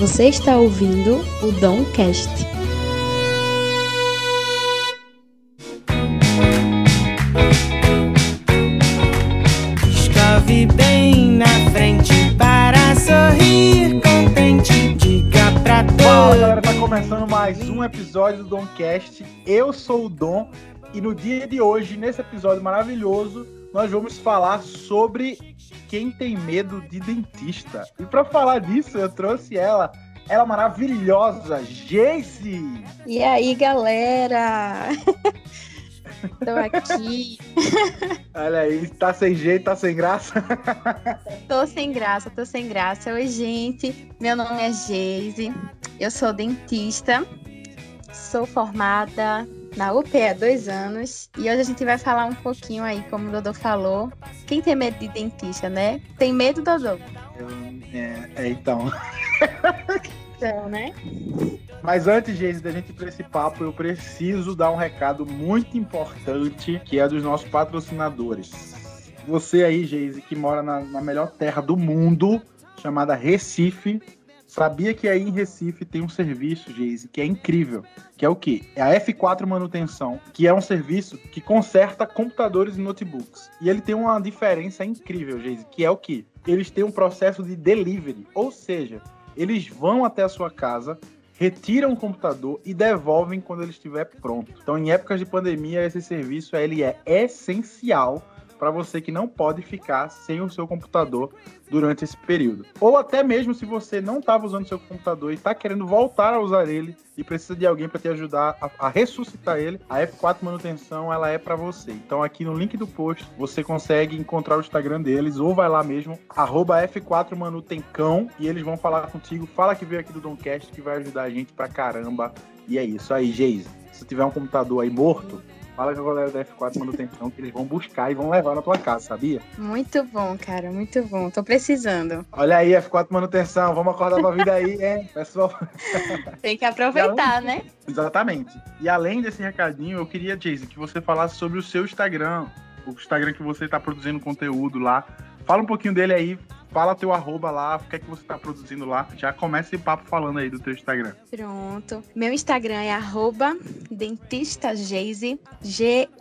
Você está ouvindo o Domcast. Escove bem na frente para sorrir contente. Diga pra Fala todos. galera, tá começando mais um episódio do Domcast. Eu sou o Dom e no dia de hoje, nesse episódio maravilhoso, nós vamos falar sobre quem tem medo de dentista. E pra falar disso, eu trouxe ela, ela maravilhosa, Jace. E aí, galera? Tô aqui. Olha aí, tá sem jeito, tá sem graça. Tô sem graça, tô sem graça. Oi, gente. Meu nome é Geise. Eu sou dentista. Sou formada na UP há dois anos. E hoje a gente vai falar um pouquinho aí, como o Dodô falou. Quem tem medo de dentista, né? Tem medo, Dodô? É, é, então. Então, né? Mas antes, Geise, da gente ir pra esse papo, eu preciso dar um recado muito importante, que é dos nossos patrocinadores. Você aí, Geise, que mora na, na melhor terra do mundo, chamada Recife, sabia que aí em Recife tem um serviço, Geise, que é incrível, que é o quê? É a F4 Manutenção, que é um serviço que conserta computadores e notebooks. E ele tem uma diferença incrível, Geise, que é o quê? Eles têm um processo de delivery, ou seja, eles vão até a sua casa, retiram o computador e devolvem quando ele estiver pronto. Então, em épocas de pandemia, esse serviço ele é essencial para você que não pode ficar sem o seu computador durante esse período. Ou até mesmo se você não estava usando seu computador e está querendo voltar a usar ele e precisa de alguém para te ajudar a, a ressuscitar ele, a F4 Manutenção ela é para você. Então aqui no link do post você consegue encontrar o Instagram deles ou vai lá mesmo arroba F4 Manutencão e eles vão falar contigo. Fala que veio aqui do Domcast que vai ajudar a gente pra caramba. E é isso aí, Geise. Se tiver um computador aí morto, fala com a galera da F4 Manutenção que eles vão buscar e vão levar na tua casa, sabia? Muito bom, cara. Muito bom. Tô precisando. Olha aí, F4 Manutenção, vamos acordar pra vida aí, hein, pessoal? Tem que aproveitar, né? Exatamente. E além desse recadinho, eu queria, Jason, que você falasse sobre o seu Instagram, o Instagram que você está produzindo conteúdo lá. Fala um pouquinho dele aí, fala teu arroba lá, o que é que você está produzindo lá. Já começa esse papo falando aí do teu Instagram. Pronto. Meu Instagram é arroba dentistageise, G-E-Y-S-E.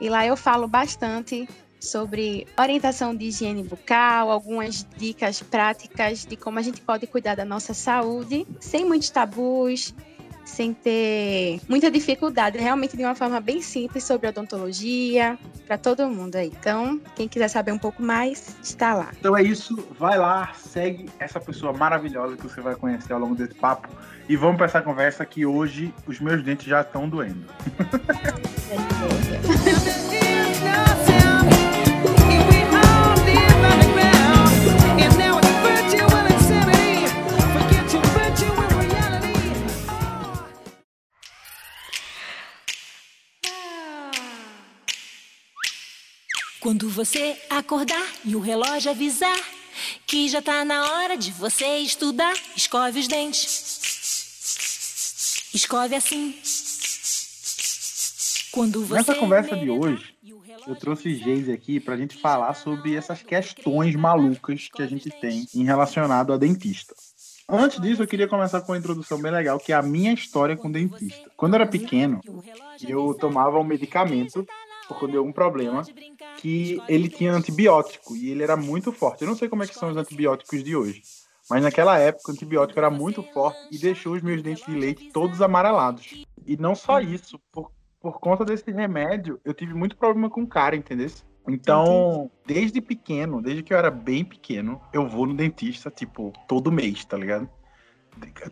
E lá eu falo bastante sobre orientação de higiene bucal, algumas dicas práticas de como a gente pode cuidar da nossa saúde, sem muitos tabus, sem ter muita dificuldade, realmente de uma forma bem simples sobre odontologia, para todo mundo aí. Então, quem quiser saber um pouco mais, está lá. Então é isso, vai lá, segue essa pessoa maravilhosa que você vai conhecer ao longo desse papo. E vamos para essa conversa que hoje os meus dentes já estão doendo. Quando você acordar e o relógio avisar que já tá na hora de você estudar, escove os dentes. Escove assim. Quando você Nessa conversa de hoje, Eu trouxe Geise aqui pra gente falar sobre essas questões malucas que a gente tem em relacionado a dentista. Antes disso, eu queria começar com uma introdução bem legal, que é a minha história com dentista. Quando eu era pequeno, eu tomava um medicamento por conta de algum problema que ele tinha antibiótico e ele era muito forte. Eu não sei como é que são os antibióticos de hoje, mas naquela época o antibiótico era muito forte e deixou os meus dentes de leite todos amarelados. E não só isso, por, por conta desse remédio, eu tive muito problema com cara, entendeu? Então, desde pequeno, desde que eu era bem pequeno, eu vou no dentista, tipo, todo mês, tá ligado?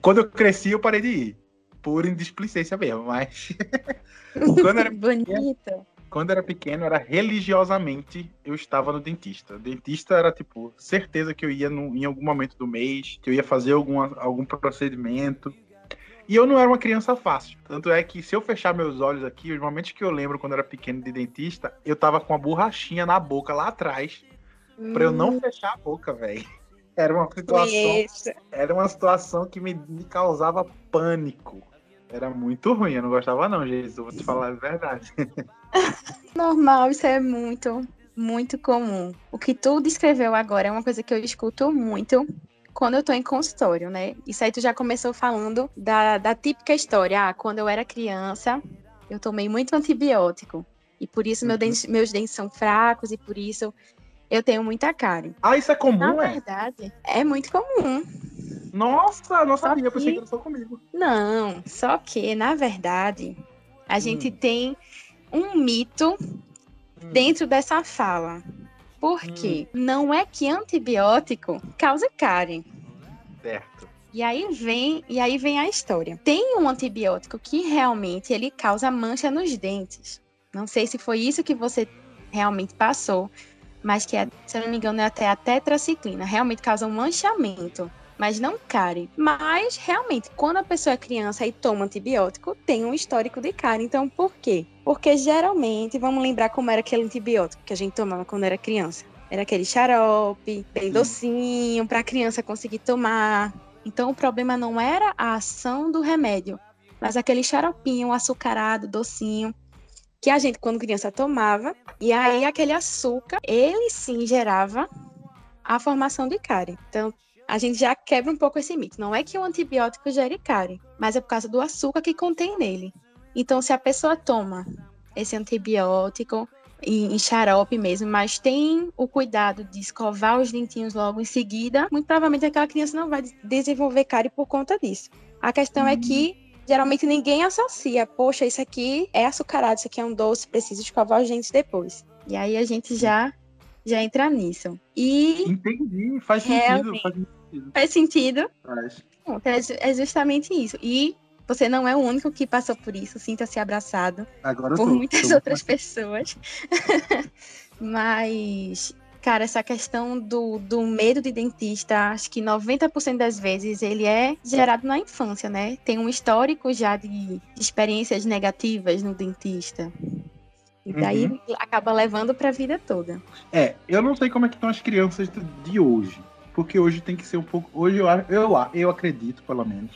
Quando eu cresci, eu parei de ir. Por indisplicência mesmo, mas. quando, era Bonito. Quando era pequeno, era religiosamente eu estava no dentista. Dentista era tipo, certeza que eu ia no- em algum momento do mês, que eu ia fazer alguma, algum procedimento. E eu não era uma criança fácil. Tanto é que se eu fechar meus olhos aqui, os momentos que eu lembro quando eu era pequeno de dentista, eu tava com uma borrachinha na boca lá atrás, pra eu não fechar a boca, velho. Era uma situação era uma situação que me, me causava pânico. Era muito ruim, eu não gostava não, Jesus, eu vou te falar a verdade. Normal, isso é muito, muito comum. O que tu descreveu agora é uma coisa que eu escuto muito quando eu tô em consultório, né? Isso aí tu já começou falando da, da típica história. Ah, quando eu era criança, eu tomei muito antibiótico. E por isso meu Uhum. dente- meus dentes são fracos e por isso eu tenho muita cárie. Ah, isso é Na comum, é? verdade, é muito comum. Nossa, não Só sabia, eu pensei que- que era só comigo. Não, só que, na verdade, a gente Hum. tem um mito dentro dessa fala. Por quê? Não é que antibiótico causa cárie. Certo. E aí vem, e aí vem a história. Tem um antibiótico que realmente ele causa mancha nos dentes. Não sei se foi isso que você realmente passou, mas que é, se eu não me engano é até a tetraciclina, realmente causa um manchamento, mas não cárie. Mas realmente, quando a pessoa é criança e toma antibiótico, tem um histórico de cárie. Então, por quê? Porque geralmente, vamos lembrar como era aquele antibiótico que a gente tomava quando era criança. Era aquele xarope, bem docinho, para a criança conseguir tomar. Então o problema não era a ação do remédio, mas aquele xaropinho açucarado, docinho, que a gente, quando criança, tomava. E aí aquele açúcar, ele sim gerava a formação de cárie. Então a gente já quebra um pouco esse mito. Não é que o antibiótico gere cárie, mas é por causa do açúcar que contém nele. Então se a pessoa toma esse antibiótico em, em xarope mesmo, mas tem o cuidado de escovar os dentinhos logo em seguida, muito provavelmente aquela criança não vai desenvolver cárie por conta disso. A questão é que geralmente ninguém associa, poxa, isso aqui é açucarado, isso aqui é um doce, preciso escovar os dentes depois. E aí a gente já já entra nisso. E Entendi, faz sentido. Faz sentido. faz sentido, Faz. É é justamente isso. E você não é o único que passou por isso, sinta-se abraçado Agora por tô. muitas tô- outras pessoas. Mas, cara, essa questão do, do medo de dentista, acho que 90% das vezes ele é gerado na infância, né? Tem um histórico já de, experiências negativas no dentista. E daí Uhum. acaba levando para a vida toda. É, eu não sei como é que estão as crianças de- hoje. Porque hoje tem que ser um pouco. Hoje eu, eu, eu acredito, pelo menos,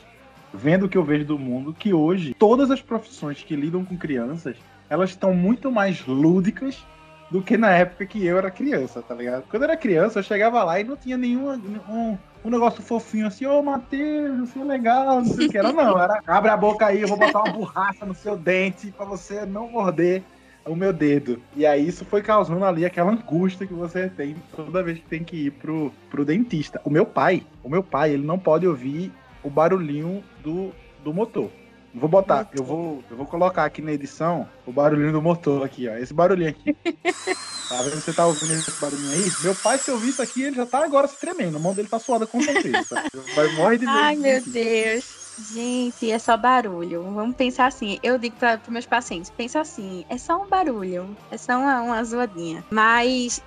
vendo o que eu vejo do mundo, que hoje todas as profissões que lidam com crianças, elas estão muito mais lúdicas do que na época que eu era criança, tá ligado? Quando eu era criança, eu chegava lá e não tinha nenhum um, um negócio fofinho assim, ô Matheus, você é legal, não sei o que era, não. Era abre a boca aí, eu vou botar uma borracha no seu dente pra você não morder o meu dedo. E aí isso foi causando ali aquela angústia que você tem toda vez que tem que ir pro, pro dentista. O meu pai, o meu pai, ele não pode ouvir o barulhinho do, do motor. Vou botar, eu vou, eu vou colocar aqui na edição o barulhinho do motor aqui, ó. Esse barulhinho aqui. Tá vendo? Você tá ouvindo esse barulhinho aí? Meu pai, se ouvir isso aqui, ele já tá agora se tremendo. A mão dele tá suada com certeza. Tá? Vai morrer de medo Ai, meu disso. Deus. Gente, é só barulho. Vamos pensar assim. Eu digo para os meus pacientes: pensa assim, é só um barulho, é só uma, uma zoadinha. Mas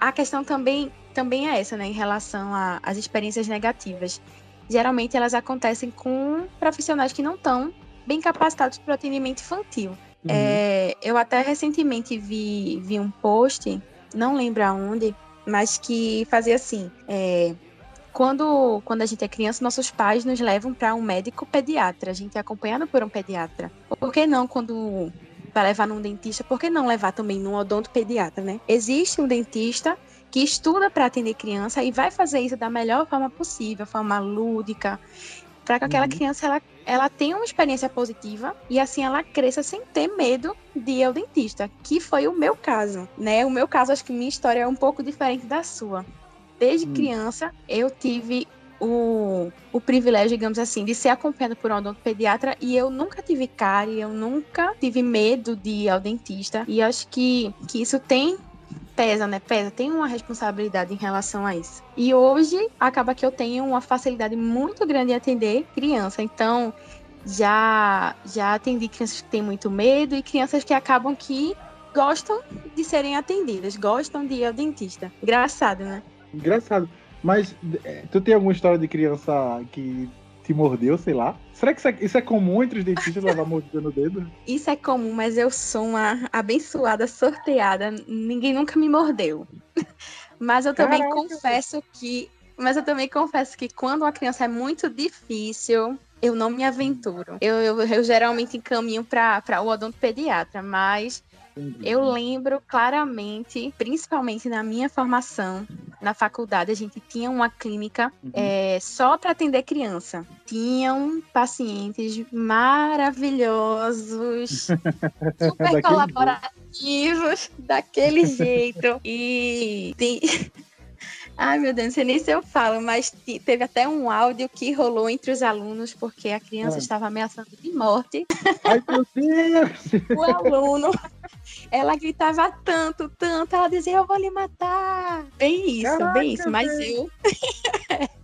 a questão também, também é essa, né, em relação às experiências negativas. Geralmente elas acontecem com profissionais que não estão bem capacitados para o atendimento infantil. Uhum. É, eu até recentemente vi, vi um post, não lembro aonde, mas que fazia assim: é, quando, quando a gente é criança, nossos pais nos levam para um médico pediatra, a gente é acompanhado por um pediatra. Por que não quando vai levar num dentista, por que não levar também num odontopediatra, né? Existe um dentista que estuda para atender criança e vai fazer isso da melhor forma possível, forma lúdica, para que aquela Uhum. criança ela, ela tenha uma experiência positiva e assim ela cresça sem ter medo de ir ao dentista, que foi o meu caso, né? O meu caso, acho que minha história é um pouco diferente da sua. Desde Hum. criança, eu tive o, o privilégio, digamos assim, de ser acompanhada por um odontopediatra e eu nunca tive cárie, eu nunca tive medo de ir ao dentista. E acho que, que isso tem pesa, né? Pesa, tem uma responsabilidade em relação a isso. E hoje acaba que eu tenho uma facilidade muito grande em atender criança. Então, já já atendi crianças que têm muito medo e crianças que acabam que gostam de serem atendidas, gostam de ir ao dentista. Engraçado, né? Engraçado. Mas é, tu tem alguma história de criança que te mordeu, sei lá? Será que isso é, isso é comum entre os dentistas levar mordida no dedo? Isso é comum, mas eu sou uma abençoada, sorteada. Ninguém nunca me mordeu. Mas eu também Caraca. confesso que. Mas eu também confesso que quando uma criança é muito difícil, eu não me aventuro. Eu, eu, eu geralmente encaminho para o odontopediatra, mas. Eu lembro claramente, principalmente na minha formação, na faculdade, a gente tinha uma clínica Uhum. é, só para atender criança. Tinham pacientes maravilhosos, super colaborativos, daquele jeito. E. Ai, meu Deus, não sei nem se eu falo, mas te- teve até um áudio que rolou entre os alunos, porque a criança Ah. estava ameaçando de morte Ai, meu Deus! o aluno. Ela gritava tanto, tanto, ela dizia, eu vou lhe matar. Bem isso, Caraca, bem isso. Mas eu.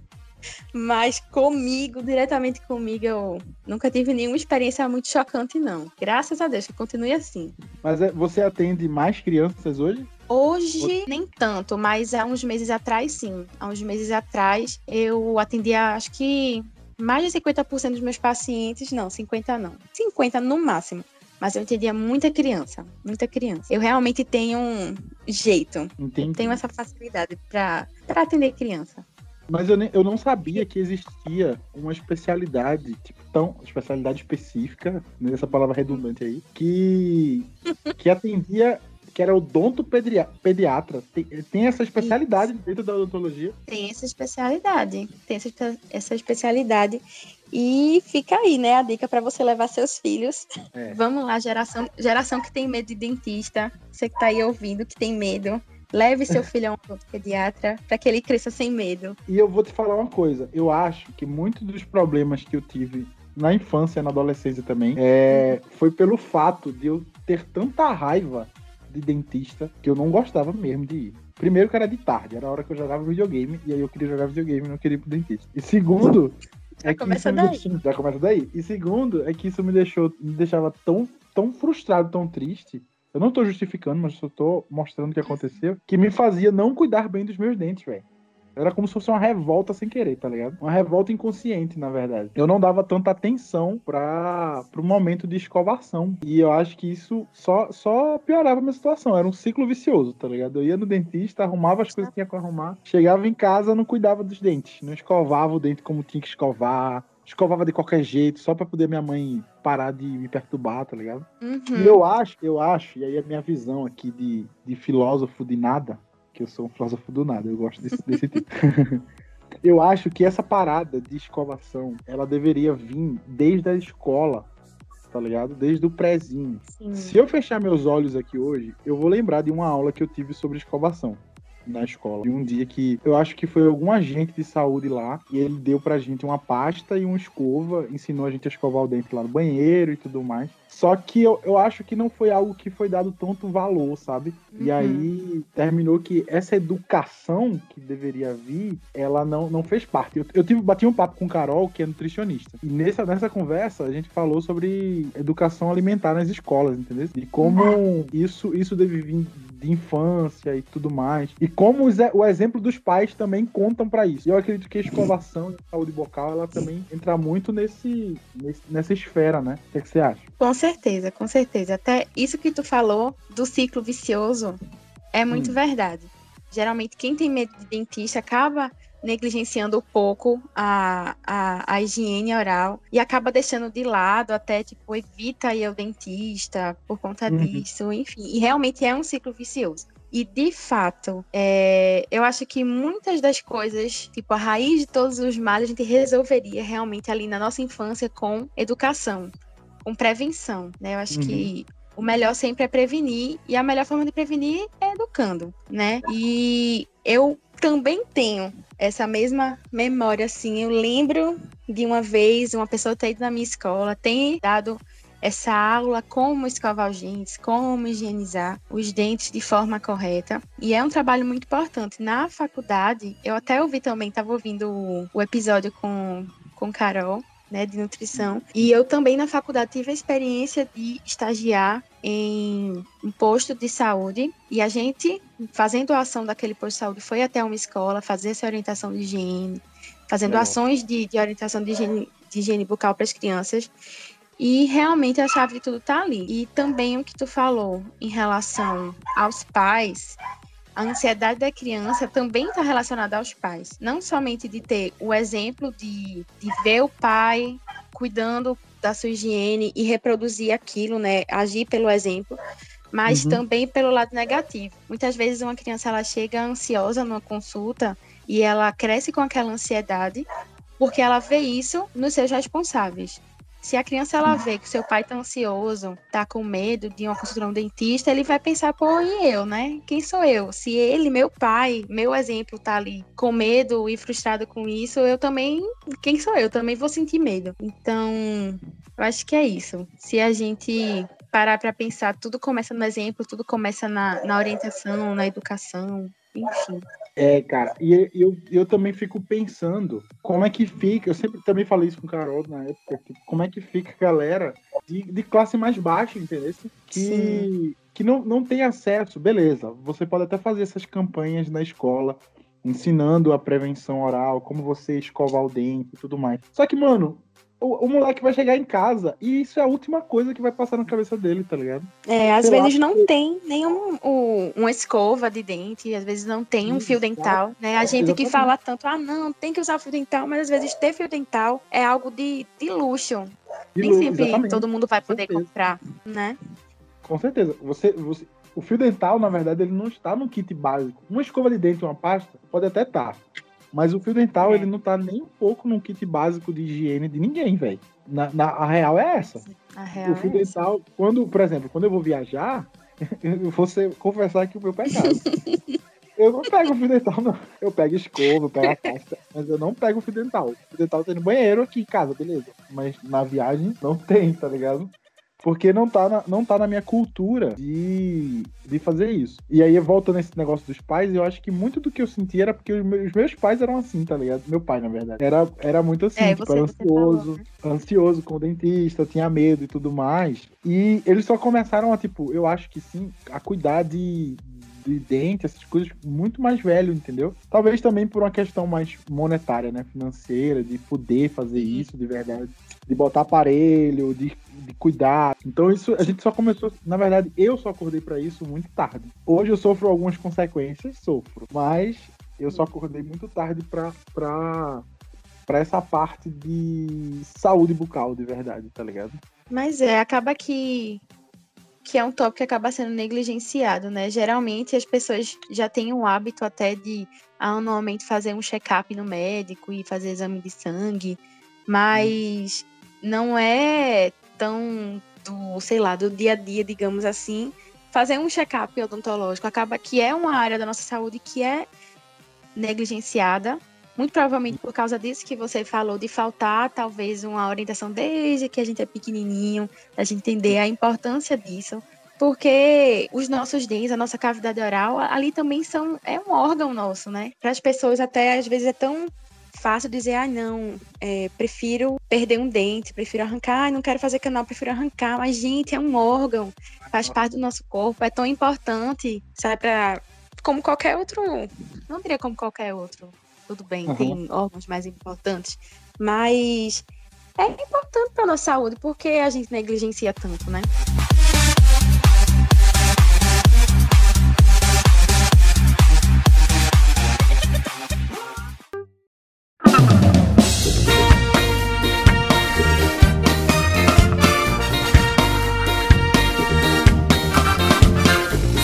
Mas comigo, diretamente comigo, eu nunca tive nenhuma experiência muito chocante, não. Graças a Deus, que continue assim. Mas é, você atende mais crianças hoje? Hoje, nem tanto, mas há uns meses atrás, sim. Há uns meses atrás, eu atendia, acho que mais de 50% dos meus pacientes, não, 50 não. 50 no máximo. Mas eu atendia muita criança, muita criança. Eu realmente tenho um jeito, Entendi. tenho essa facilidade para atender criança. Mas eu, nem- eu não sabia que existia uma especialidade, tipo, tão, especialidade específica, nessa palavra redundante aí, que, que atendia, que era odonto pediatra. Tem, tem essa especialidade dentro da odontologia. Tem essa especialidade, tem essa, essa especialidade. E fica aí, né, a dica para você levar seus filhos. É. Vamos lá, geração, geração que tem medo de dentista, você que tá aí ouvindo que tem medo, leve seu filho a um pediatra para que ele cresça sem medo. E eu vou te falar uma coisa, eu acho que muitos dos problemas que eu tive na infância e na adolescência também é, foi pelo fato de eu ter tanta raiva de dentista que eu não gostava mesmo de ir. Primeiro que era de tarde, era a hora que eu jogava videogame, e aí eu queria jogar videogame e não queria ir pro dentista. E segundo, Já é começa daí. deixou- já começa daí. E segundo, é que isso me deixou, me deixava tão, tão frustrado, tão triste. Eu não tô justificando, mas só tô mostrando o que aconteceu, que me fazia não cuidar bem dos meus dentes, velho. Era como se fosse uma revolta sem querer, tá ligado? Uma revolta inconsciente, na verdade. Eu não dava tanta atenção para pro momento de escovação. E eu acho que isso só, só piorava a minha situação. Era um ciclo vicioso, tá ligado? Eu ia no dentista, arrumava as coisas que tinha que arrumar. Chegava em casa, não cuidava dos dentes. Não escovava o dente como tinha que escovar. Escovava de qualquer jeito, só pra poder minha mãe parar de me perturbar, tá ligado? Uhum. E eu acho, eu acho, e aí a minha visão aqui de, de filósofo de nada, que eu sou um filósofo do nada, eu gosto desse, desse tipo. eu acho que essa parada de escovação, ela deveria vir desde a escola, tá ligado? Desde o prézinho. Sim. Se eu fechar meus olhos aqui hoje, eu vou lembrar de uma aula que eu tive sobre escovação na escola. De um dia que eu acho que foi algum agente de saúde lá e ele deu pra gente uma pasta e uma escova, ensinou a gente a escovar o dente lá no banheiro e tudo mais. Só que eu, eu acho que não foi algo que foi dado tanto valor, sabe? E Uhum. aí terminou que essa educação que deveria vir, ela não, não fez parte. Eu, eu tive, bati um papo com o Carol, que é nutricionista. E nessa, nessa conversa a gente falou sobre educação alimentar nas escolas, entendeu? E como isso, isso deve vir de infância e tudo mais. E como e- o exemplo dos pais também contam pra isso. E eu acredito que a escovação e a saúde bucal, ela também entra muito nesse, nesse- nessa esfera, né? O que, é que você acha? Com certeza, com certeza. Até isso que tu falou do ciclo vicioso é muito Hum. verdade. Geralmente, quem tem medo de dentista acaba negligenciando um pouco a, a, a higiene oral e acaba deixando de lado, até tipo, evita ir ao dentista por conta Uhum. disso, enfim. E realmente é um ciclo vicioso. E de fato, é, eu acho que muitas das coisas, tipo, a raiz de todos os males, a gente resolveria realmente ali na nossa infância com educação com prevenção, né? Eu acho Uhum. que o melhor sempre é prevenir e a melhor forma de prevenir é educando, né? E eu também tenho essa mesma memória, assim. Eu lembro de uma vez uma pessoa ter ido na minha escola, tem dado essa aula como escovar os dentes, como higienizar os dentes de forma correta. E é um trabalho muito importante. Na faculdade, eu até ouvi também, estava ouvindo o, o episódio com, com Carol, né, de nutrição. E eu também na faculdade tive a experiência de estagiar em um posto de saúde e a gente, fazendo a ação daquele posto de saúde, foi até uma escola fazer essa orientação de higiene, fazendo Legal. ações de, de orientação de higiene, de higiene bucal para as crianças. E realmente a chave de tudo tá ali. E também o que tu falou em relação aos pais, a ansiedade da criança também está relacionada aos pais. Não somente de ter o exemplo de, de ver o pai cuidando da sua higiene e reproduzir aquilo, né? Agir pelo exemplo. mas Uhum. também pelo lado negativo. Muitas vezes uma criança ela chega ansiosa numa consulta e ela cresce com aquela ansiedade porque ela vê isso nos seus responsáveis. Se a criança ela vê que seu pai tá ansioso, tá com medo de uma consulta no dentista, ele vai pensar, pô, e eu, né? Quem sou eu? Se ele, meu pai, meu exemplo, tá ali com medo e frustrado com isso, eu também, quem sou eu? Também vou sentir medo. Então, eu acho que é isso. Se a gente parar para pensar, tudo começa no exemplo, tudo começa na, na orientação, na educação, enfim. É, cara, e eu, eu também fico pensando como é que fica, eu sempre também falei isso com o Carol na época, como é que fica a galera de, de classe mais baixa, entendeu? Que, Sim. que não, não tem acesso, beleza, você pode até fazer essas campanhas na escola, ensinando a prevenção oral, como você escovar o dente e tudo mais. Só que, mano, o, o moleque vai chegar em casa e isso é a última coisa que vai passar na cabeça dele, tá ligado? É, às Sei lá, vezes não tem nenhum um, uma escova de dente, às vezes não tem um fio dental, né? A gente que fala tanto, ah, não, tem que usar fio dental, mas às vezes ter fio dental é algo de, de luxo. De Nem novo, sempre exatamente. todo mundo vai poder certeza. comprar, né? Com certeza. Você, você, o fio dental, na verdade, ele não está no kit básico. Uma escova de dente, uma pasta, pode até estar. Mas o fio dental, É. ele não tá nem um pouco no kit básico de higiene de ninguém, velho. Na, na- a real é essa. Real o fio é essa. dental, quando, por exemplo, quando eu vou viajar, eu vou ser, confessar aqui o meu pecado. Eu não pego o fio dental, não. Eu pego escova, eu pego a pasta, mas eu não pego o fio dental. O fio dental tem no banheiro aqui em casa, beleza. Mas na viagem não tem, tá ligado? Porque não tá na, não tá na minha cultura de, de fazer isso. E aí, voltando nesse negócio dos pais, eu acho que muito do que eu senti era porque os meus, os meus pais eram assim, tá ligado? Meu pai, na verdade. Era, era muito assim, É, tipo, você, era falou, ansioso né? ansioso com o dentista, tinha medo e tudo mais. E eles só começaram a, tipo, eu acho que sim, a cuidar de, de dente, essas coisas, muito mais velho, entendeu? Talvez também por uma questão mais monetária, né? Financeira, de poder fazer Uhum. isso de verdade. De botar aparelho, de, de cuidar. Então, isso a gente só começou. Na verdade, eu só acordei pra isso muito tarde. Hoje eu sofro algumas consequências, sofro. Mas eu só acordei muito tarde pra, pra, pra essa parte de saúde bucal, de verdade, tá ligado? Mas é, acaba que, que é um tópico que acaba sendo negligenciado, né? Geralmente as pessoas já têm o hábito até de anualmente fazer um check-up no médico e fazer exame de sangue, mas não é tão do, sei lá, do dia a dia, digamos assim, fazer um check-up odontológico. Acaba que é uma área da nossa saúde que é negligenciada, muito provavelmente por causa disso que você falou, de faltar talvez uma orientação desde que a gente é pequenininho, a gente entender a importância disso. Porque os nossos dentes, a nossa cavidade oral, ali também são é um órgão nosso, né? Para as pessoas até às vezes é tão fácil dizer, ah, não, é, prefiro perder um dente, prefiro arrancar, não quero fazer canal, prefiro arrancar. Mas, gente, é um órgão, faz parte do nosso corpo, é tão importante, sabe, para como qualquer outro, não diria como qualquer outro, tudo bem, Uhum. tem órgãos mais importantes, mas é importante para nossa saúde, porque a gente negligencia tanto, né?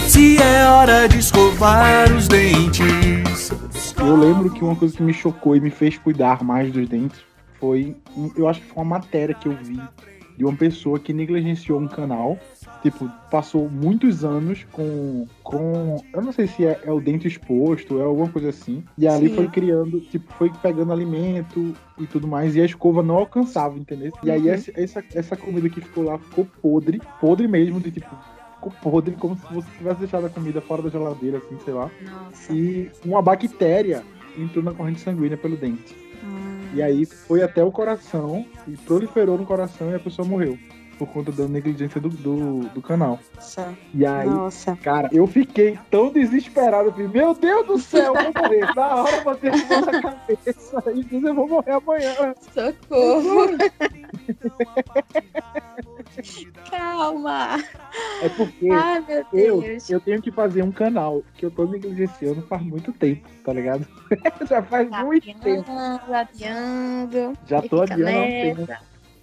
Se é hora de escovar os dentes. Eu lembro que uma coisa que me chocou e me fez cuidar mais dos dentes foi, eu acho que foi uma matéria que eu vi de uma pessoa que negligenciou um canal, tipo, passou muitos anos com, com eu não sei se é, é o dente exposto, é alguma coisa assim, e ali Sim. foi criando, tipo, foi pegando alimento e tudo mais, e a escova não alcançava, entendeu? E aí Uhum. essa, essa, essa comida que ficou lá ficou podre, podre mesmo, de tipo, ficou podre, como se você tivesse deixado a comida fora da geladeira, assim, sei lá Nossa. e uma bactéria entrou na corrente sanguínea pelo dente. Hum. E aí foi até o coração e proliferou no coração e a pessoa morreu. Por conta da negligência do, do, do canal. Nossa. E aí, Nossa. cara, eu fiquei tão desesperado. Eu falei, meu Deus do céu, eu vou morrer. Na hora eu botei a na cabeça e disse, eu vou morrer amanhã. Socorro. Calma. É porque Ai, meu eu, Deus. eu tenho que fazer um canal que eu tô negligenciando faz muito tempo, tá ligado? Já faz muito tempo. Adiando, adiando. Já tô adiando há um tempo.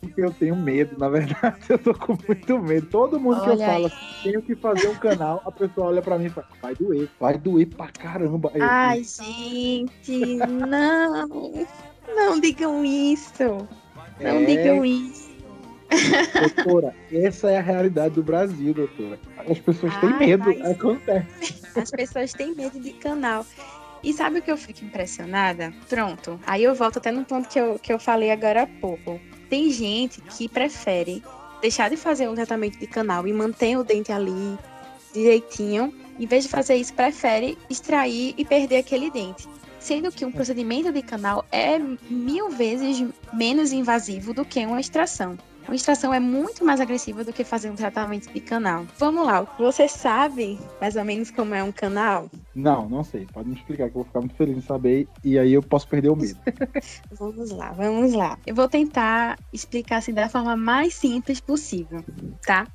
porque eu tenho medo, na verdade, eu tô com muito medo. Todo mundo que eu Olha falo, tenho que fazer um canal, a pessoa olha pra mim e fala, vai doer, vai doer pra caramba. Eu Ai, gente, não. Não digam isso. Não É. digam isso. Doutora, essa é a realidade do Brasil, doutora. As pessoas têm Ai, medo, mas- acontece. As pessoas têm medo de canal. E sabe o que eu fico impressionada? Pronto. Aí eu volto até no ponto que eu, que eu falei agora há pouco. Tem gente que prefere deixar de fazer um tratamento de canal e manter o dente ali direitinho. Em vez de fazer isso, prefere extrair e perder aquele dente. Sendo que um procedimento de canal é mil vezes menos invasivo do que uma extração. Uma extração é muito mais agressiva do que fazer um tratamento de canal. Vamos lá, você sabe mais ou menos como é um canal? Não, não sei. Pode me explicar que eu vou ficar muito feliz em saber e aí eu posso perder o medo. Vamos lá, vamos lá. Eu vou tentar explicar assim da forma mais simples possível, tá?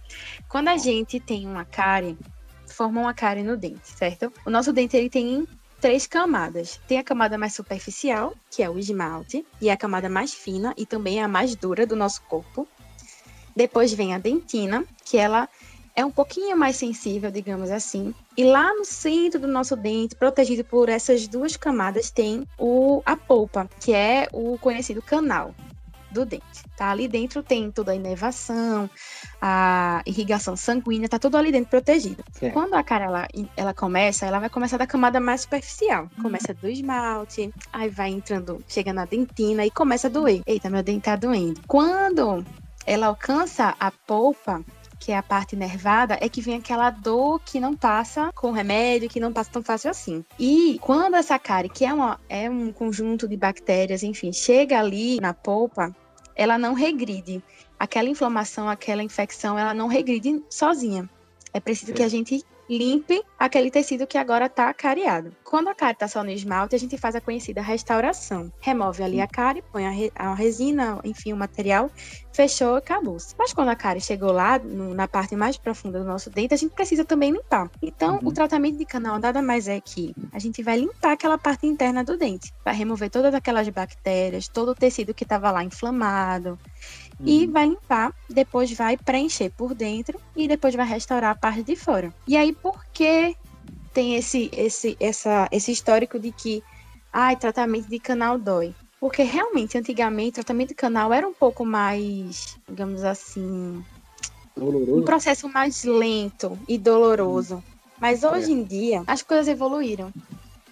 Quando a gente tem uma cárie, forma uma cárie no dente, certo? O nosso dente ele tem três camadas. Tem a camada mais superficial, que é o esmalte, e a camada mais fina e também a mais dura do nosso corpo. Depois vem a dentina, que ela é um pouquinho mais sensível, digamos assim. E lá no centro do nosso dente, protegido por essas duas camadas, tem o, a polpa, que é o conhecido canal do dente. Tá? Ali dentro tem toda a inervação, a irrigação sanguínea, tá tudo ali dentro protegido. Certo. Quando a cara ela, ela começa, ela vai começar da camada mais superficial. Começa do esmalte, aí vai entrando, chega na dentina e começa a doer. Eita, meu dente tá doendo. Quando ela alcança a polpa, que é a parte nervada, é que vem aquela dor que não passa com remédio, que não passa tão fácil assim. E quando essa cárie, que é, uma, é um conjunto de bactérias, enfim, chega ali na polpa, ela não regride. Aquela inflamação, aquela infecção, ela não regride sozinha. É preciso que a gente limpe aquele tecido que agora está cariado. Quando a cárie está só no esmalte, a gente faz a conhecida restauração. Remove ali a cárie, põe a, re- a resina, enfim, o material, fechou e acabou. Mas quando a cárie chegou lá, no- na parte mais profunda do nosso dente, a gente precisa também limpar. Então, Uhum. o tratamento de canal nada mais é que a gente vai limpar aquela parte interna do dente. Vai remover todas aquelas bactérias, todo o tecido que estava lá inflamado, e vai limpar, depois vai preencher por dentro e depois vai restaurar a parte de fora. E aí, por que tem esse, esse, essa, esse histórico de que ai, tratamento de canal dói? Porque realmente, antigamente, tratamento de canal era um pouco mais, digamos assim, um Doloroso. processo mais lento e doloroso. Mas hoje em dia, as coisas evoluíram.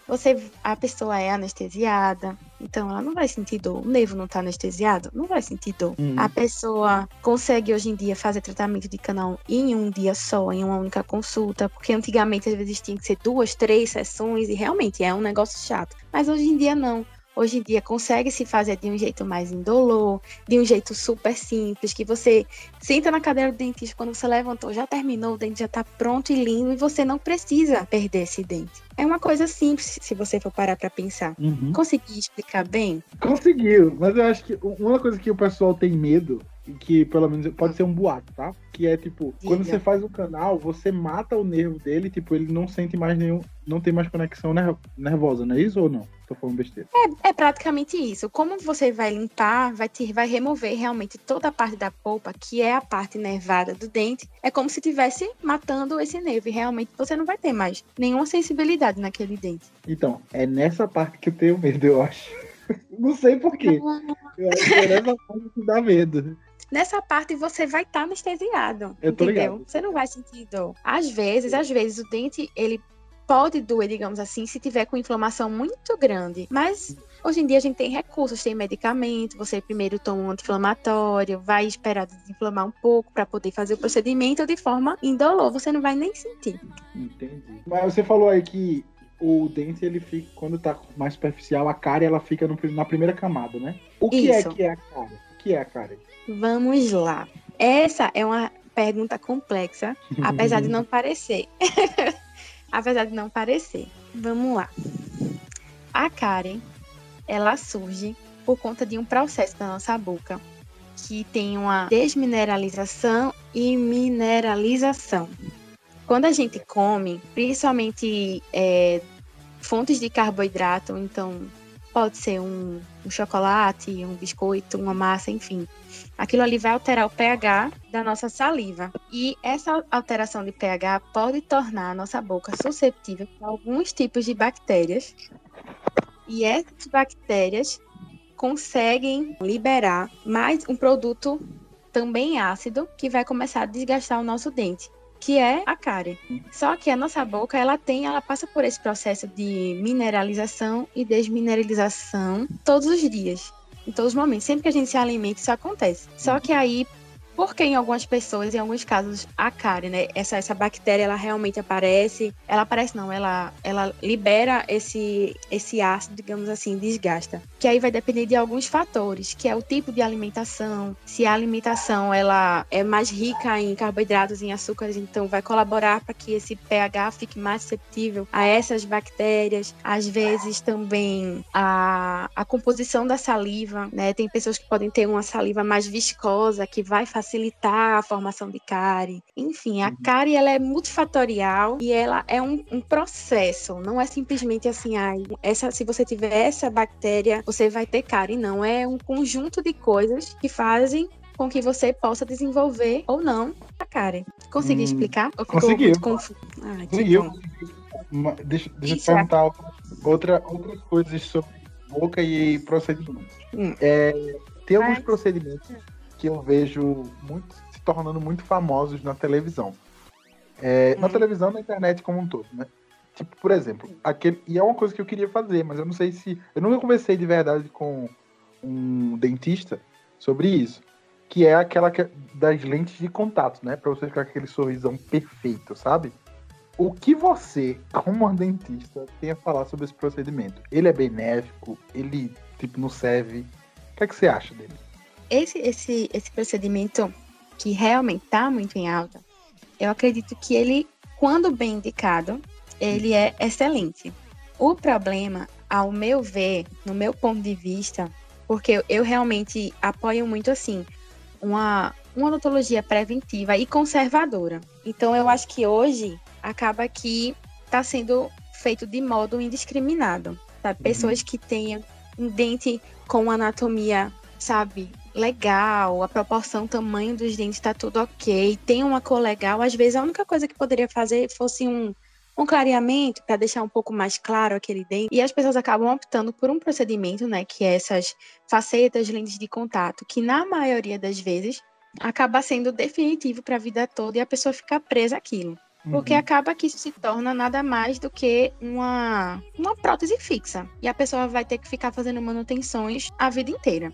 Você, a pessoa é anestesiada, então ela não vai sentir dor. O nervo não está anestesiado, não vai sentir dor. Uhum. A pessoa consegue hoje em dia fazer tratamento de canal em um dia só, em uma única consulta, porque antigamente às vezes tinha que ser duas, três sessões e realmente é um negócio chato. Mas hoje em dia não. Hoje em dia consegue se fazer de um jeito mais indolor, de um jeito super simples, que você senta na cadeira do dentista, quando você levantou, já terminou, o dente já tá pronto e lindo e você não precisa perder esse dente. É uma coisa simples, se você for parar pra pensar. Uhum. Consegui explicar bem? Conseguiu, mas eu acho que uma coisa que o pessoal tem medo, que pelo menos pode ser um boato, tá? Que é tipo, quando Diga. você faz o canal, você mata o nervo dele, tipo, ele não sente mais nenhum. Não tem mais conexão ner- nervosa, não é isso ou não? Tô falando besteira. É praticamente isso. Como você vai limpar, vai, te, vai remover realmente toda a parte da polpa, que é a parte nervada do dente, é como se estivesse matando esse nervo. E realmente você não vai ter mais nenhuma sensibilidade naquele dente. Então, é nessa parte que eu tenho medo, eu acho. Não sei porquê. Eu acho que é nessa parte que dá medo. Nessa parte você vai estar anestesiado. Eu tô entendeu? ligado. Você não vai sentir dor. Às vezes, às vezes o dente ele pode doer, digamos assim, se tiver com inflamação muito grande. Mas hoje em dia a gente tem recursos, tem medicamento. Você primeiro toma um anti-inflamatório, vai esperar desinflamar um pouco para poder fazer o procedimento de forma indolor. Você não vai nem sentir. Entendi. Mas você falou aí que o dente, ele fica, quando tá mais superficial, a cárie, ela fica no- na primeira camada, né? O que é Isso. que é a cárie? Que é cárie? Vamos lá. Essa é uma pergunta complexa, apesar de não parecer. apesar de não parecer. Vamos lá. A cárie, ela surge por conta de um processo da nossa boca que tem uma desmineralização e mineralização. Quando a gente come, principalmente é, fontes de carboidrato, então pode ser um, um chocolate, um biscoito, uma massa, enfim. Aquilo ali vai alterar o pH da nossa saliva. E essa alteração de pH pode tornar a nossa boca susceptível a alguns tipos de bactérias. E essas bactérias conseguem liberar mais um produto também ácido que vai começar a desgastar o nosso dente que é a cárie. Só que a nossa boca, ela tem, ela passa por esse processo de mineralização e desmineralização todos os dias, em todos os momentos. Sempre que a gente se alimenta, isso acontece. Só que aí, porque em algumas pessoas, em alguns casos, a cárie, né? Essa, essa bactéria, ela realmente aparece. Ela aparece, não, ela, ela libera esse, esse ácido, digamos assim, desgasta. Que aí vai depender de alguns fatores, que é o tipo de alimentação. Se a alimentação ela é mais rica em carboidratos, em açúcares, então vai colaborar para que esse pH fique mais susceptível a essas bactérias. Às vezes também a, a composição da saliva, né? Tem pessoas que podem ter uma saliva mais viscosa, que vai facilitar facilitar a formação de cárie. Enfim, a uhum. cárie ela é multifatorial e ela é um, um processo, não é simplesmente assim, ah, essa, se você tiver essa bactéria, você vai ter cárie. Não, é um conjunto de coisas que fazem com que você possa desenvolver ou não a cárie. Consegui hum, explicar? Conseguiu. Ah, Conseguiu. Deixa, deixa eu te perguntar outra, outras coisas sobre boca e procedimentos. Hum. É, tem alguns Mas... procedimentos que eu vejo muito, se tornando muito famosos na televisão. É, Na hum. televisão na internet como um todo, né? Tipo, por exemplo, aquele. E é uma coisa que eu queria fazer, mas eu não sei se. Eu nunca conversei de verdade com um dentista sobre isso. Que é aquela que, das lentes de contato, né? Pra você ficar com aquele sorrisão perfeito, sabe? O que você, como dentista, tem a falar sobre esse procedimento? Ele é benéfico? Ele, tipo, não serve? O que é que você acha dele? Esse, esse, esse procedimento que realmente está muito em alta, eu acredito que ele, quando bem indicado, ele é excelente. O problema, ao meu ver, no meu ponto de vista, porque eu realmente apoio muito assim, uma, uma odontologia preventiva e conservadora. Então eu acho que hoje acaba que está sendo feito de modo indiscriminado. Sabe? Uhum. Pessoas que tenham um dente com anatomia, sabe, legal, a proporção, tamanho dos dentes está tudo ok, tem uma cor legal, às vezes a única coisa que poderia fazer fosse um, um clareamento para deixar um pouco mais claro aquele dente. E as pessoas acabam optando por um procedimento, né, que é essas facetas, lentes de contato, que na maioria das vezes acaba sendo definitivo para a vida toda e a pessoa fica presa àquilo. Porque uhum. acaba que isso se torna nada mais do que uma, uma prótese fixa. E a pessoa vai ter que ficar fazendo manutenções a vida inteira.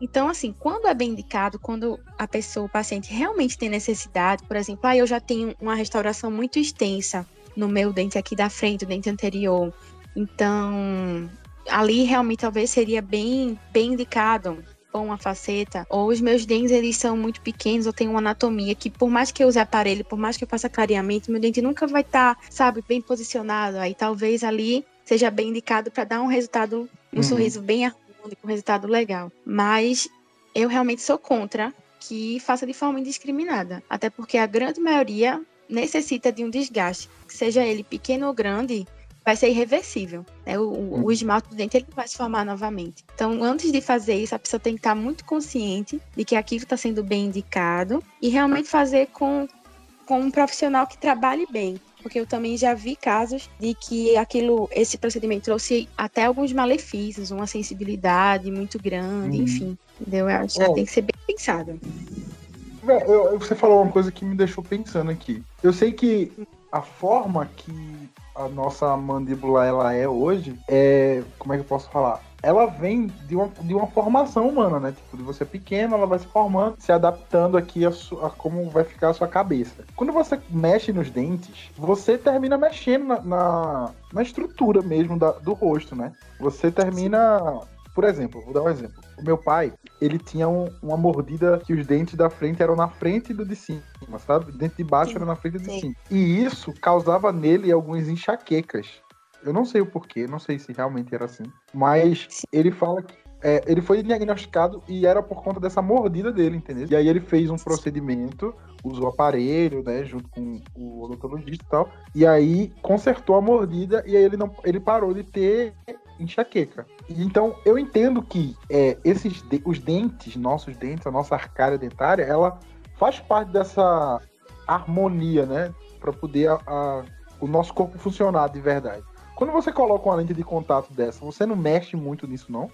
Então, assim, quando é bem indicado, quando a pessoa, o paciente realmente tem necessidade, por exemplo, ah, eu já tenho uma restauração muito extensa no meu dente aqui da frente, o dente anterior. Então, ali realmente talvez seria bem, bem indicado uma faceta, ou os meus dentes eles são muito pequenos, eu tenho uma anatomia que por mais que eu use aparelho, por mais que eu faça clareamento, meu dente nunca vai estar, tá, sabe, bem posicionado. Aí talvez ali seja bem indicado para dar um resultado, um uhum. sorriso bem com resultado legal. Mas eu realmente sou contra que faça de forma indiscriminada. Até porque a grande maioria necessita de um desgaste, seja ele pequeno ou grande, vai ser irreversível. Né? O, o, o, esmalte do dente ele vai se formar novamente. Então, antes de fazer isso, a pessoa tem que estar muito consciente de que aquilo está sendo bem indicado e realmente fazer com, com um profissional que trabalhe bem porque eu também já vi casos de que aquilo, esse procedimento trouxe até alguns malefícios, uma sensibilidade muito grande, uhum. enfim. Entendeu? Eu acho que tem que ser bem pensado. Eu, você falou uma coisa que me deixou pensando aqui. Eu sei que a forma que a nossa mandíbula ela é hoje é. Como é que eu posso falar? Ela vem de uma, de uma formação humana, né? Tipo, de você pequeno, ela vai se formando, se adaptando aqui a, a, como vai ficar a sua cabeça. Quando você mexe nos dentes, você termina mexendo na, na, na estrutura mesmo da, do rosto, né? Você termina. Por exemplo, vou dar um exemplo. O meu pai, ele tinha um, uma mordida que os dentes da frente eram na frente do de cima, sabe? O dente de baixo Sim. era na frente do de cima. E isso causava nele algumas enxaquecas. Eu não sei o porquê, não sei se realmente era assim. Mas ele fala que é, ele foi diagnosticado e era por conta dessa mordida dele, entendeu? E aí ele fez um procedimento, usou aparelho, né, junto com o odontologista e tal, e aí consertou a mordida e aí ele não ele parou de ter enxaqueca. Então, eu entendo que é, esses os dentes, nossos dentes, a nossa arcária dentária, ela faz parte dessa harmonia, né? Para poder a- a- o nosso corpo funcionar de verdade. Quando você coloca uma lente de contato dessa, você não mexe muito nisso, não?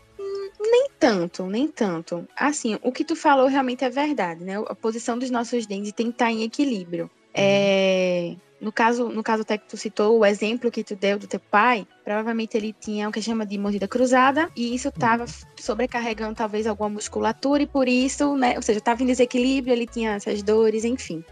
Nem tanto, nem tanto. Assim, o que tu falou realmente é verdade, né? A posição dos nossos dentes tem que estar em equilíbrio. É, no caso, no caso até que tu citou, o exemplo que tu deu do teu pai, provavelmente ele tinha o que chama de mordida cruzada e isso estava sobrecarregando talvez alguma musculatura e por isso, né? Ou seja, estava em desequilíbrio, ele tinha essas dores, enfim.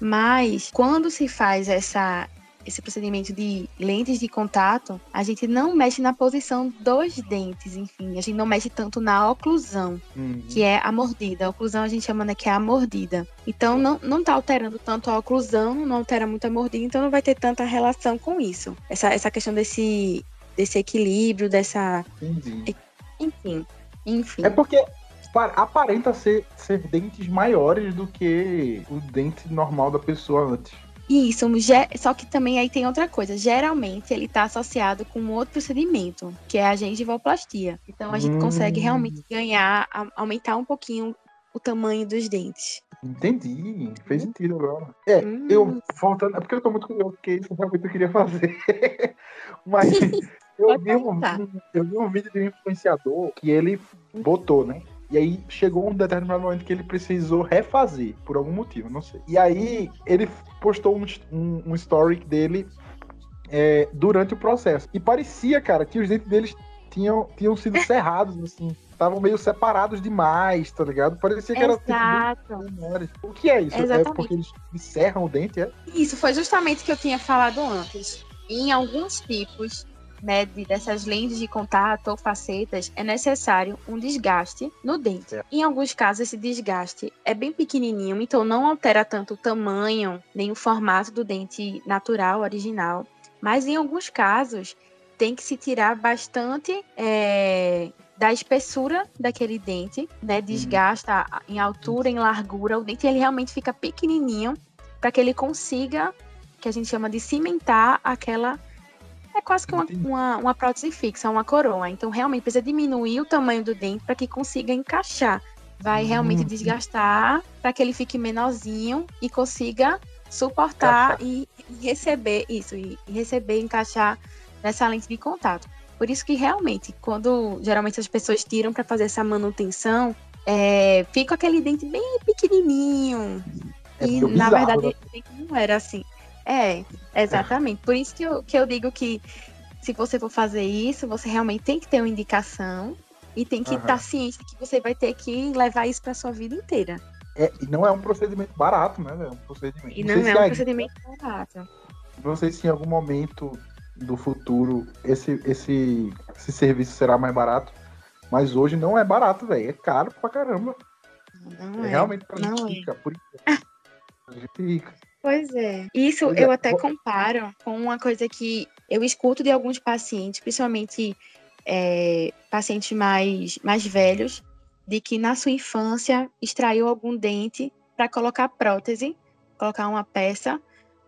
Mas quando se faz essa esse procedimento de lentes de contato, a gente não mexe na posição dos dentes, enfim, a gente não mexe tanto na oclusão, que é a mordida. A oclusão a gente chama né, que é a mordida. Então não, não tá alterando tanto a oclusão, não altera muito a mordida, então não vai ter tanta relação com isso. Essa, essa questão desse, desse equilíbrio, dessa. Entendi. Enfim. Enfim. É porque pa- aparenta ser, ser dentes maiores do que o dente normal da pessoa antes. Isso, só que também aí tem outra coisa. Geralmente ele está associado com um outro procedimento, que é a gengivoplastia. Então a gente Hum. consegue realmente ganhar, aumentar um pouquinho o tamanho dos dentes. Entendi, fez sentido agora. É, Hum. eu voltando, é porque eu tô muito curioso, porque isso realmente eu queria fazer. Mas eu vi, um, eu vi um vídeo de um influenciador que ele botou, né? E aí chegou um determinado momento que ele precisou refazer, por algum motivo, não sei. E aí ele postou um, um, um story dele é, durante o processo. E parecia, cara, que os dentes deles tinham, tinham sido cerrados, assim. Estavam meio separados demais, tá ligado? Parecia que era tipo, Exato. dentes menores. O que é isso? É Exatamente. porque eles encerram o dente, é? Isso foi justamente o que eu tinha falado antes. Em alguns tipos né, de- dessas lentes de contato ou facetas, é necessário um desgaste no dente. Certo. Em alguns casos, esse desgaste é bem pequenininho, então não altera tanto o tamanho nem o formato do dente natural, original. Mas em alguns casos, tem que se tirar bastante é, da espessura daquele dente, né? Desgasta em altura, em largura. O dente ele realmente fica pequenininho para que ele consiga, que a gente chama de cimentar aquela. É quase que uma, uma, uma prótese fixa, uma coroa. Então, realmente precisa diminuir o tamanho do dente para que consiga encaixar. Vai realmente Hum. desgastar para que ele fique menorzinho e consiga suportar e, e receber isso, e, e receber, encaixar nessa lente de contato. Por isso que realmente, quando geralmente as pessoas tiram para fazer essa manutenção, é, fica aquele dente bem pequenininho, É e na verdade né? não era assim. É, exatamente. Por isso que eu, que eu digo que se você for fazer isso, você realmente tem que ter uma indicação e tem que estar ciente de que você vai ter que levar isso para sua vida inteira. É, e não é um procedimento barato, né? É um procedimento. E não se é um aí- procedimento barato. Não sei se em algum momento do futuro esse, esse, esse serviço será mais barato. Mas hoje não é barato, velho. É caro pra caramba. Não É é. realmente pra não gente é. rica, por isso. A gente rica. Pois é. Isso Pois é, eu até vou- comparo com uma coisa que eu escuto de alguns pacientes, principalmente é, pacientes mais, mais velhos, de que na sua infância extraiu algum dente para colocar prótese, colocar uma peça,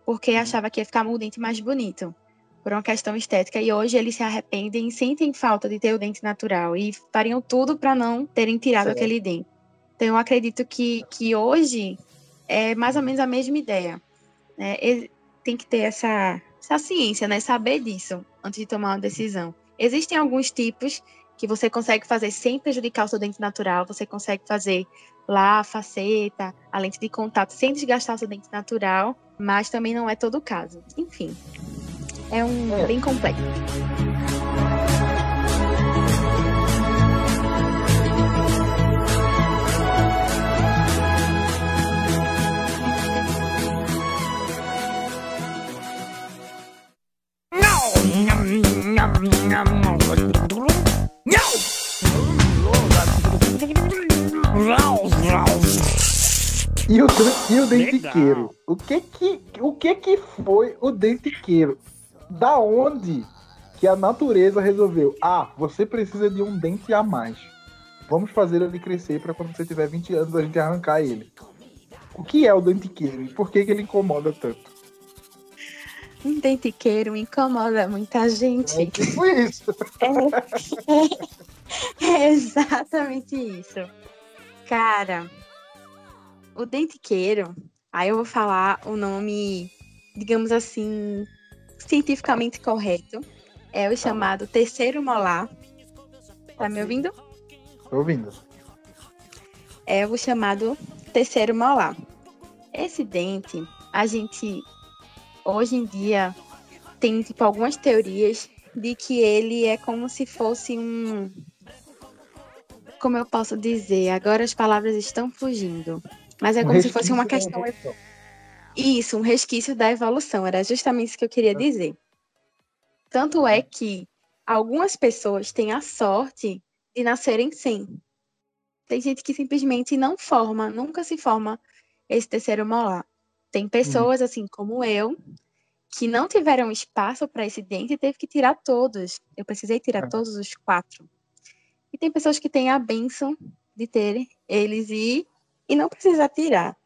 porque Uhum. achava que ia ficar o dente mais bonito, por uma questão estética. E hoje eles se arrependem e sentem falta de ter o dente natural e fariam tudo para não terem tirado Certo. aquele dente. Então eu acredito que, que hoje é mais ou menos a mesma ideia. Né? Tem que ter essa, essa ciência, né? Saber disso antes de tomar uma decisão. Existem alguns tipos que você consegue fazer sem prejudicar o seu dente natural. Você consegue fazer lá a faceta, a lente de contato sem desgastar o seu dente natural, mas também não é todo o caso. Enfim, é um É. bem complexo. E o, e o dentiqueiro? O que que, o que que foi o dentiqueiro? Da onde que a natureza resolveu? Ah, você precisa de um dente a mais. Vamos fazer ele crescer para quando você tiver 20 anos a gente arrancar ele. O que é o dentiqueiro e por que, que ele incomoda tanto? Um dentiqueiro incomoda muita gente. É tipo isso. É, é exatamente isso. Cara, o dentiqueiro, aí eu vou falar o nome, digamos assim, cientificamente correto. É o chamado terceiro molar. Tá me ouvindo? Tô ouvindo. É o chamado terceiro molar. Esse dente, a gente hoje em dia tem tipo algumas teorias de que ele é como se fosse um como eu posso dizer, agora as palavras estão fugindo, mas é Um como se fosse uma questão isso, um resquício da evolução, era justamente isso que eu queria dizer. Tanto é que algumas pessoas têm a sorte de nascerem sem. Tem gente que simplesmente não forma, nunca se forma esse terceiro molar. Tem pessoas, assim como eu, que não tiveram espaço para esse dente e teve que tirar todos. Eu precisei tirar É. todos os quatro. E tem pessoas que têm a benção de ter eles e, e não precisar tirar.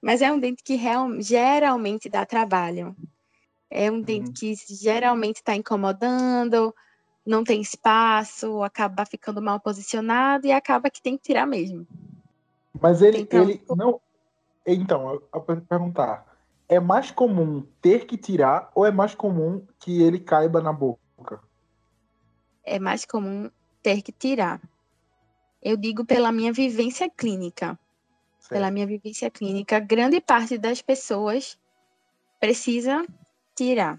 Mas é um dente que real, geralmente dá trabalho. É um dente Uhum. que geralmente está incomodando, não tem espaço, acaba ficando mal posicionado e acaba que tem que tirar mesmo. Mas ele, Então, ele não. Então, eu, vou perguntar: é mais comum ter que tirar ou é mais comum que ele caiba na boca? É mais comum ter que tirar. Eu digo pela minha vivência clínica. Pela Certo. minha vivência clínica, grande parte das pessoas precisa tirar.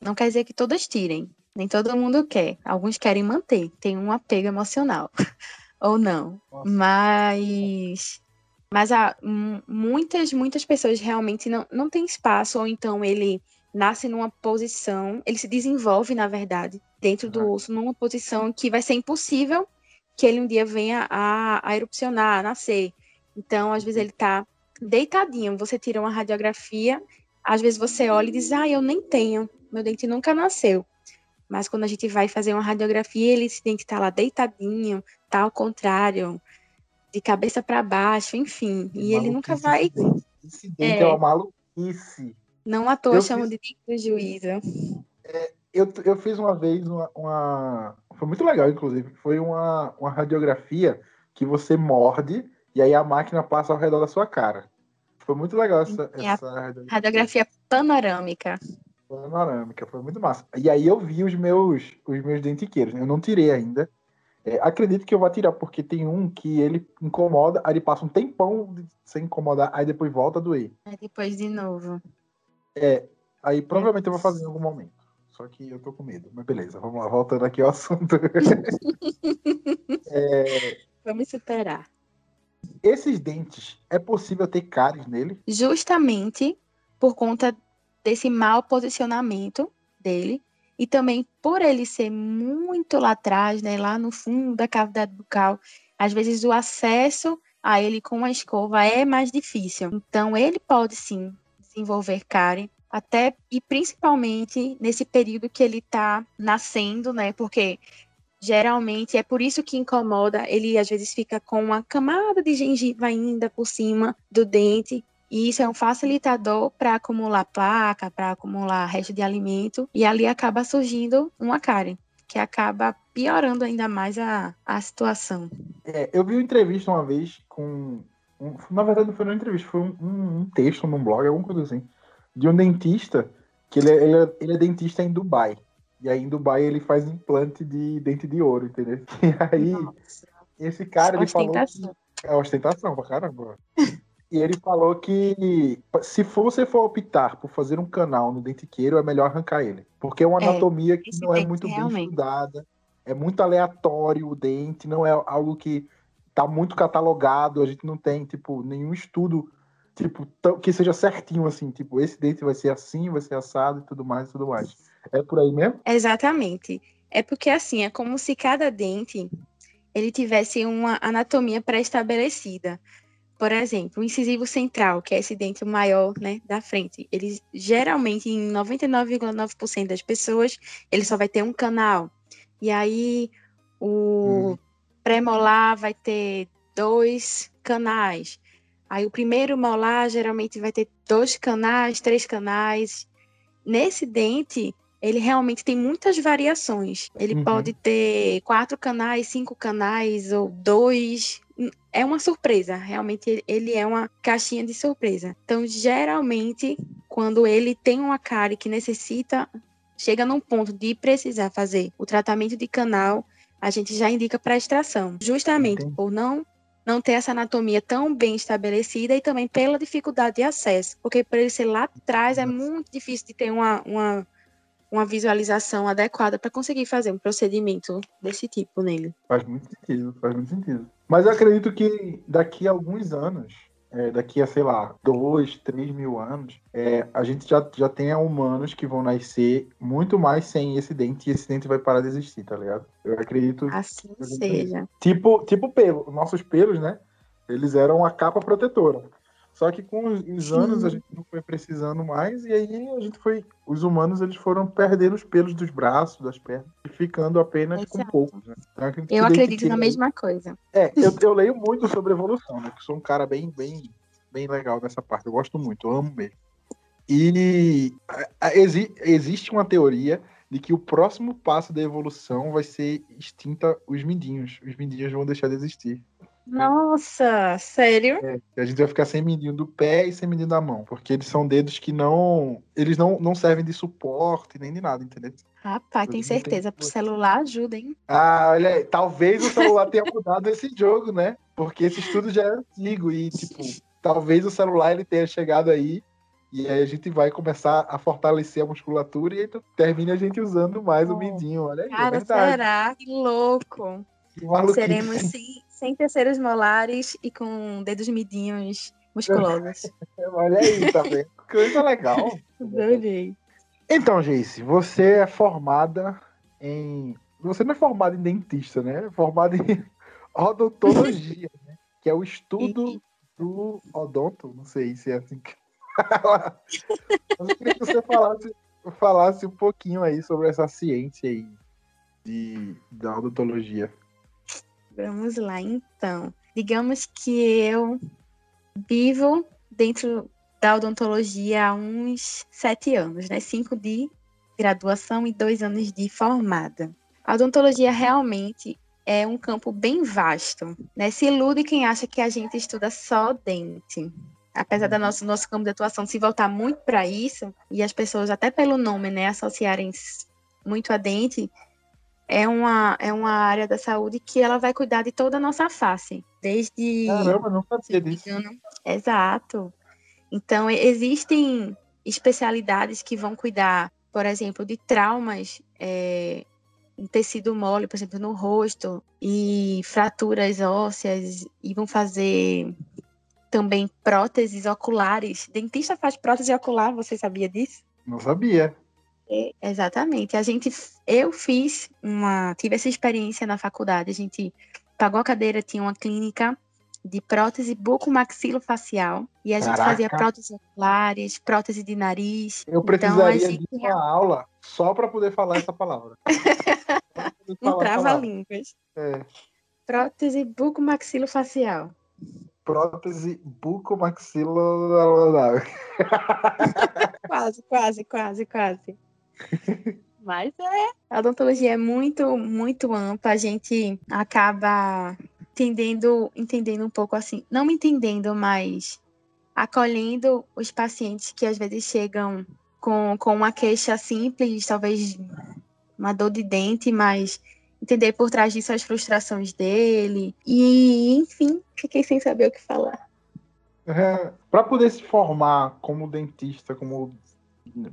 Não quer dizer que todas tirem. Nem todo mundo quer. Alguns querem manter. Tem um apego emocional. Ou não. Nossa. Mas. Mas há mu- muitas, muitas pessoas realmente não, não têm espaço, ou então ele nasce numa posição, ele se desenvolve, na verdade, dentro do Uhum. osso, numa posição que vai ser impossível que ele um dia venha a, a erupcionar, a nascer. Então, às vezes, ele tá deitadinho, você tira uma radiografia, às vezes você olha e diz, ah, eu nem tenho, meu dente nunca nasceu. Mas quando a gente vai fazer uma radiografia, ele, esse dente tá lá deitadinho, tá ao contrário, de cabeça para baixo, enfim. E ele nunca Maluquice vai. esse dente. É, É. uma maluquice. Não à toa Eu chamam fiz- de dente do juízo. Eu, eu fiz uma vez uma, uma- Foi muito legal, inclusive. Foi uma, uma radiografia que você morde e aí a máquina passa ao redor da sua cara. Foi muito legal essa, É essa radiografia Radiografia panorâmica. panorâmica. Foi muito massa. E aí eu vi os meus, os meus dentiqueiros. Eu não tirei ainda. É, acredito que eu vou tirar, porque tem um que ele incomoda, aí ele passa um tempão sem incomodar, aí depois volta a doer. Aí depois de novo. Aí provavelmente eu vou fazer em algum momento. Só que eu tô com medo. Mas beleza, vamos lá, voltando aqui ao assunto. É, Vamos superar. esses dentes, é possível ter cáries nele? Justamente por conta desse mau posicionamento dele. E também por ele ser muito lá atrás, né, lá no fundo da cavidade bucal, às vezes o acesso a ele com a escova é mais difícil. Então ele pode sim desenvolver cárie, até e principalmente nesse período que ele está nascendo, né? Porque geralmente é por isso que incomoda. Ele às vezes fica com uma camada de gengiva ainda por cima do dente. E isso é um facilitador para acumular placa, para acumular resto de alimento. E ali acaba surgindo uma cárie, que acaba piorando ainda mais a, a situação. É, eu vi uma entrevista uma vez com. um- na verdade, não foi uma entrevista, foi um, um- um texto num blog, alguma coisa assim. De um dentista, que ele, é- ele, é, ele é dentista em Dubai. E aí em Dubai ele faz implante de dente de ouro, entendeu? E aí, Nossa, esse cara, ele falou. que- ostentação. É ostentação pra caramba. E ele falou que se for, você for optar por fazer um canal no dentiqueiro, é melhor arrancar ele. Porque é uma É, anatomia que não é muito bem realmente. estudada, é muito aleatório o dente, não é algo que tá muito catalogado, a gente não tem, tipo, nenhum estudo, tipo, tão- que seja certinho, assim, tipo, esse dente vai ser assim, vai ser assado e tudo mais e tudo mais. É por aí mesmo? Exatamente. É porque assim, é como se cada dente ele tivesse uma anatomia pré-estabelecida. Por exemplo, o incisivo central, que é esse dente maior, né, da frente, ele geralmente em 99,9% das pessoas, ele só vai ter um canal. E aí o Hum. pré-molar vai ter dois canais. Aí o primeiro molar geralmente vai ter dois canais, três canais. nesse dente, ele realmente tem muitas variações. Ele Uhum. pode ter quatro canais, cinco canais ou dois. É uma surpresa, realmente ele- é uma caixinha de surpresa. Então, geralmente, quando ele tem uma cárie que necessita, chega num ponto de precisar fazer o tratamento de canal, a gente já indica para extração, justamente Entendi. por não não ter essa anatomia tão bem estabelecida e também pela dificuldade de acesso, porque por ele ser lá atrás é muito difícil de ter uma, uma, uma visualização adequada para conseguir fazer um procedimento desse tipo nele. Faz muito sentido, faz muito sentido. Mas eu acredito que daqui a alguns anos, é, daqui a, sei lá, dois, três mil anos, é, a gente já, já tenha humanos que vão nascer muito mais sem esse dente e esse dente vai parar de existir, tá ligado? Eu acredito. Assim Eu seja. Tipo, tipo pelo, nossos pelos, né? Eles eram a capa protetora. Só que com os- Sim. anos a gente não foi precisando mais e aí a gente foi, os humanos eles foram perdendo os pelos dos braços, das pernas e ficando apenas com Exato. poucos. Né? Então, acredito que Eu acredito na que- mesma coisa. É, eu, eu leio muito sobre evolução, né? Que sou um cara bem, bem, bem legal nessa parte. Eu gosto muito, eu amo mesmo. E exi- existe uma teoria de que o próximo passo da evolução vai ser extinta os mindinhos. Os mindinhos vão deixar de existir. Nossa, sério? E a gente vai ficar sem mindinho do pé e sem mindinho da mão. Porque eles são dedos que não. Eles não, não servem de suporte nem de nada, entendeu? Rapaz, tem certeza. Pro dúvida. celular ajuda, hein? Ah, olha aí, talvez o celular tenha mudado esse jogo, né? Porque esse estudo já é antigo e, tipo, talvez o celular ele tenha chegado aí e aí a gente vai começar a fortalecer a musculatura e aí termina a gente usando mais o Oh, mindinho. Olha aí, é Cara, verdade. será? Que louco. Seremos sem, sem terceiros molares e com dedos midinhos musculosos. Olha aí, tá vendo? Coisa legal. Adorei. Então, Jace, você é formada em. Você não é formada em dentista, né? É formada em odontologia, né? Que é o estudo do odonto. Não sei se é assim que. Mas eu queria que você falasse, falasse um pouquinho aí sobre essa ciência aí de, da odontologia. Vamos lá, então. Digamos que eu vivo dentro da odontologia há uns sete anos, né? Cinco de graduação e dois anos de formada. A odontologia realmente é um campo bem vasto, né? Se ilude quem acha que a gente estuda só dente. Apesar da nosso nosso campo de atuação se voltar muito para isso e as pessoas até pelo nome, né, associarem muito a dente, é uma é uma área da saúde que ela vai cuidar de toda a nossa face, desde Caramba, não sabia me disso. Exato. Então, existem especialidades que vão cuidar, por exemplo, de traumas é, em tecido mole, por exemplo, no rosto, e fraturas ósseas, e vão fazer também próteses oculares. Dentista faz prótese ocular, você sabia disso? Não sabia. Exatamente. A gente, eu fiz uma, tive essa experiência na faculdade. A gente pagou a cadeira, tinha uma clínica de prótese bucomaxilofacial e a gente fazia Caraca. próteses oculares, prótese de nariz. Eu Então, a precisaria gente de uma aula só para poder falar essa palavra. Um trava-línguas. É. Prótese bucomaxilofacial. prótese bucomaxilar. Quase, quase, quase, quase. Mas é. A odontologia é muito, muito ampla. A gente acaba entendendo, entendendo um pouco assim, não entendendo, mas acolhendo os pacientes que às vezes chegam com, com uma queixa simples, talvez uma dor de dente, mas entender por trás disso as frustrações dele. E, enfim, fiquei sem saber o que falar. para poder se formar como dentista, como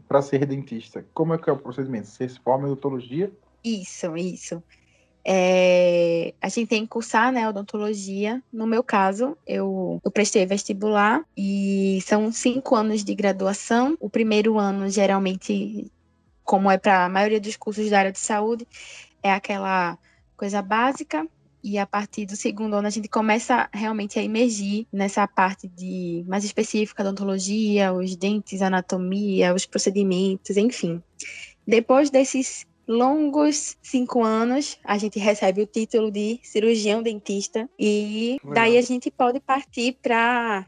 para ser dentista, como é que é o procedimento? Você se forma em odontologia? Isso, isso. É, a gente tem que cursar, né, odontologia. No meu caso, eu, eu prestei vestibular e são cinco anos de graduação. O primeiro ano, geralmente, como é para a maioria dos cursos da área de saúde, é aquela coisa básica. E a partir do segundo ano, a gente começa realmente a emergir nessa parte de mais específica da odontologia, os dentes, anatomia, os procedimentos, enfim. Depois desses longos cinco anos, a gente recebe o título de cirurgião dentista e Legal. daí a gente pode partir para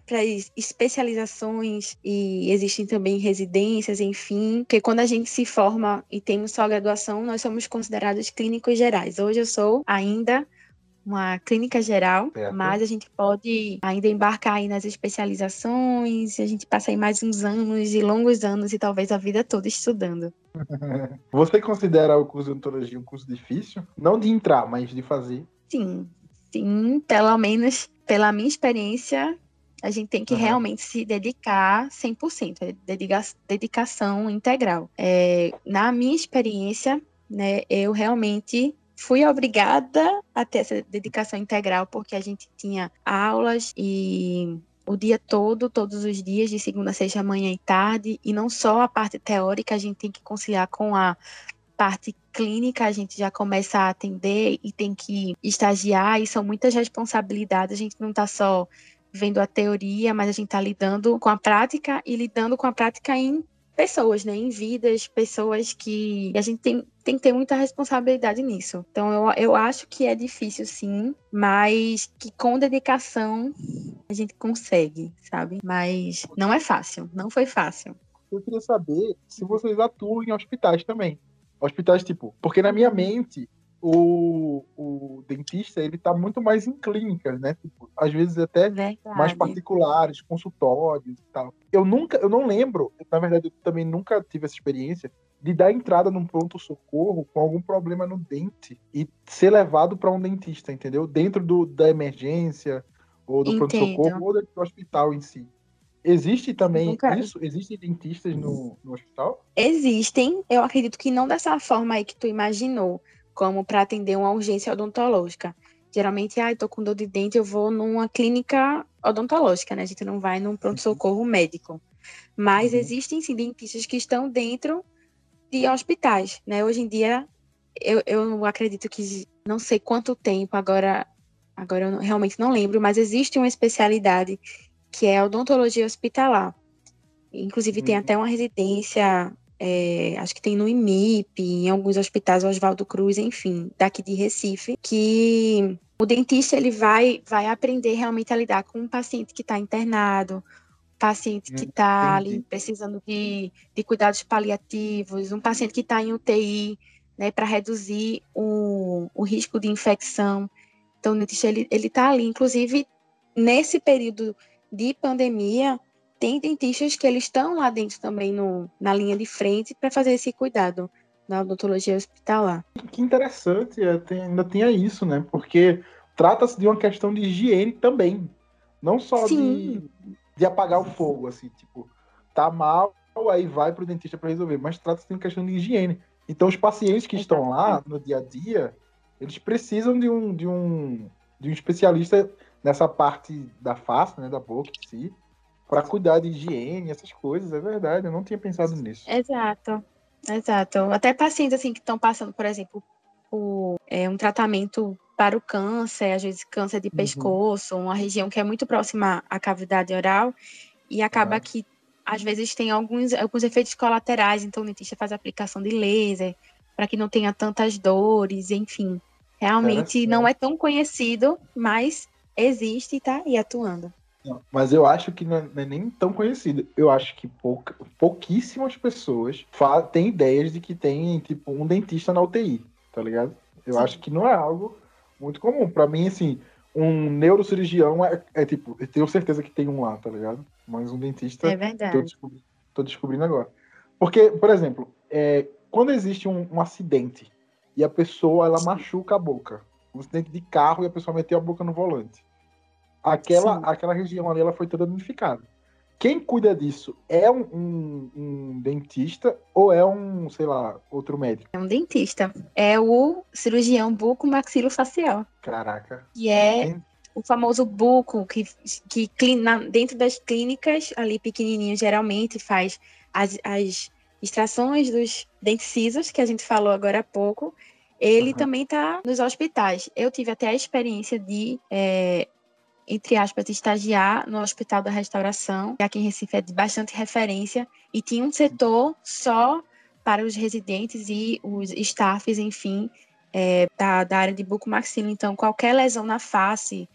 especializações e existem também residências, enfim, porque quando a gente se forma e temos só graduação, nós somos considerados clínicos gerais. Hoje eu sou ainda uma clínica geral, Certo. mas a gente pode ainda embarcar aí nas especializações, a gente passa aí mais uns anos e longos anos e talvez a vida toda estudando. Você considera o curso de odontologia um curso difícil? Não de entrar, mas de fazer. Sim, sim, pelo menos pela minha experiência, a gente tem que Aham. realmente se dedicar 100%, é dedica- dedicação integral. É, na minha experiência, né, eu realmente fui obrigada a ter essa dedicação integral, porque a gente tinha aulas e o dia todo, todos os dias, de segunda a sexta, manhã e tarde, e não só a parte teórica, a gente tem que conciliar com a parte clínica, a gente já começa a atender e tem que estagiar, e são muitas responsabilidades, a gente não está só vendo a teoria, mas a gente está lidando com a prática e lidando com a prática em pessoas, né, em vidas, pessoas que a gente tem, tem que ter muita responsabilidade nisso. Então eu, eu acho que é difícil sim, mas que com dedicação a gente consegue, sabe? Mas não é fácil, não foi fácil. Eu queria saber se vocês atuam em hospitais também. Hospitais, tipo, porque na minha mente, o, o dentista, ele tá muito mais em clínicas, né? Tipo, às vezes até Verdade. mais particulares, consultórios e tal. Eu nunca, eu não lembro, na verdade, eu também nunca tive essa experiência de dar entrada num pronto-socorro com algum problema no dente e ser levado para um dentista, entendeu? Dentro do, da emergência, ou do pronto-socorro, ou do hospital em si. Existe também Nunca- isso? Existem dentistas no, no hospital? Existem, eu acredito que não dessa forma aí que tu imaginou, como para atender uma urgência odontológica. Geralmente, ah, tô com dor de dente, eu vou numa clínica odontológica, né? A gente não vai num pronto-socorro médico. Mas Uhum. existem sim dentistas que estão dentro de hospitais, né? Hoje em dia, eu, eu acredito que não sei quanto tempo, agora, agora eu realmente não lembro, mas existe uma especialidade que é a odontologia hospitalar. Inclusive, tem Uhum. até uma residência, é, acho que tem no IMIP, em alguns hospitais, Oswaldo Cruz, enfim, daqui de Recife, que o dentista ele vai, vai aprender realmente a lidar com um paciente que está internado, paciente que está ali precisando de, de cuidados paliativos, um paciente que está em UTI, né, para reduzir o, o risco de infecção. Então, o dentista ele está ali, inclusive nesse período de pandemia, tem dentistas que eles estão lá dentro também no, na linha de frente para fazer esse cuidado na odontologia hospitalar. Que interessante, é, tem- ainda tinha isso, né? Porque trata-se de uma questão de higiene também. Não só de, de apagar o fogo, assim, tipo, tá mal, aí vai pro dentista para resolver, mas trata-se de uma questão de higiene. Então, os pacientes que estão lá no dia a dia, eles precisam de um, de um, de um especialista nessa parte da face, né, da boca em si, para cuidar de higiene, essas coisas, é verdade, eu não tinha pensado nisso. Exato, exato. Até pacientes assim que estão passando, por exemplo, por é, um tratamento para o câncer, às vezes câncer de Uhum. pescoço, uma região que é muito próxima à cavidade oral, e acaba que às vezes tem alguns, alguns efeitos colaterais, então o dentista faz aplicação de laser para que não tenha tantas dores, enfim. Realmente não é tão conhecido, mas existe e está aí atuando. Não, mas eu acho que não é, não é nem tão conhecido. Eu acho que pouca, pouquíssimas pessoas têm ideias de que tem, tipo, um dentista na UTI, tá ligado? Eu Sim. acho que não é algo muito comum. Pra mim, assim, um neurocirurgião é, é, tipo, eu tenho certeza que tem um lá, tá ligado? Mas um dentista, É tô, verdade. descobri- tô descobrindo agora. Porque, por exemplo, é, quando existe um, um acidente e a pessoa, ela Sim. machuca a boca, um acidente de carro e a pessoa meteu a boca no volante aquela, Sim. aquela região ali ela foi toda danificada. Quem cuida disso é um, um- um dentista ou é um, sei lá, outro médico? É um dentista. É o cirurgião buco-maxilofacial. Caraca. que é Sim. o famoso buco, que, que cli- na- dentro das clínicas, ali pequenininho, geralmente faz as, as extrações dos dentes cisos, que a gente falou agora há pouco. Ele Aham. também está nos hospitais. Eu tive até a experiência de, é, entre aspas, estagiar no Hospital da Restauração, que aqui em Recife é de bastante referência, e tinha um setor só para os residentes e os staffs, enfim, é, da, da área de bucomaxilo. Então, qualquer lesão na face,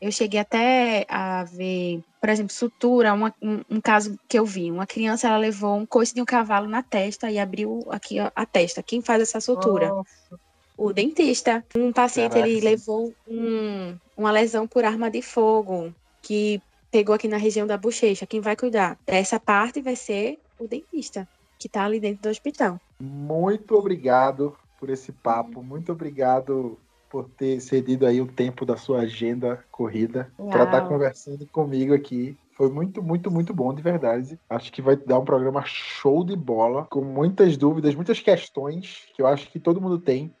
eu cheguei até a ver, por exemplo, sutura, uma, um, um, caso que eu vi. Uma criança, ela levou um coice de um cavalo na testa e abriu aqui a, testa. Quem faz essa sutura? Nossa. O dentista. Um paciente, Caraca. ele levou um, uma lesão por arma de fogo, que pegou aqui na região da bochecha. Quem vai cuidar dessa parte vai ser o dentista, que está ali dentro do hospital. Muito obrigado por esse papo. Muito obrigado por ter cedido aí o tempo da sua agenda corrida para estar tá conversando comigo aqui. Foi muito, muito, muito bom, de verdade. Acho que vai dar um programa show de bola, com muitas dúvidas, muitas questões que eu acho que todo mundo tem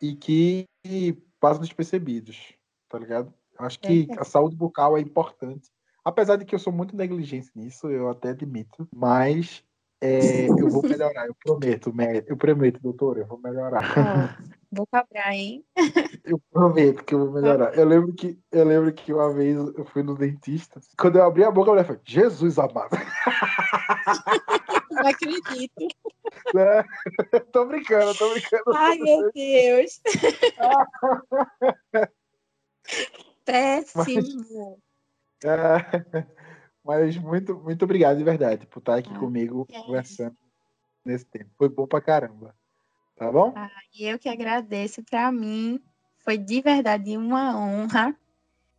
e que passam despercebidos, tá ligado? Acho que é. a saúde bucal é importante. Apesar de que eu sou muito negligente nisso, eu até admito, mas é, eu vou melhorar, eu prometo, eu prometo, doutor, eu vou melhorar. Oh, vou cobrar, hein? Eu prometo que eu vou melhorar. Eu lembro que, eu lembro que uma vez eu fui no dentista, quando eu abri a boca, a mulher falou, Jesus amado. Não acredito. Né? Tô brincando, tô brincando. Ai, meu Deus. Péssimo. Mas, é, mas muito, muito obrigado de verdade por estar aqui ah, comigo é. conversando nesse tempo. Foi bom pra caramba. Tá bom? Ah, eu que agradeço. Para mim, foi de verdade uma honra.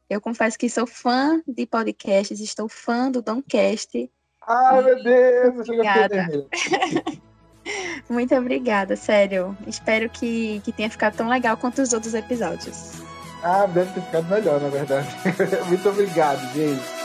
Eu confesso que sou fã de podcasts, estou fã do Domcast. Ai, meu Deus! Obrigada. Muito obrigada, sério. Espero que, que tenha ficado tão legal quanto os outros episódios. Ah, deve ter ficado melhor, na verdade. Muito obrigado, gente.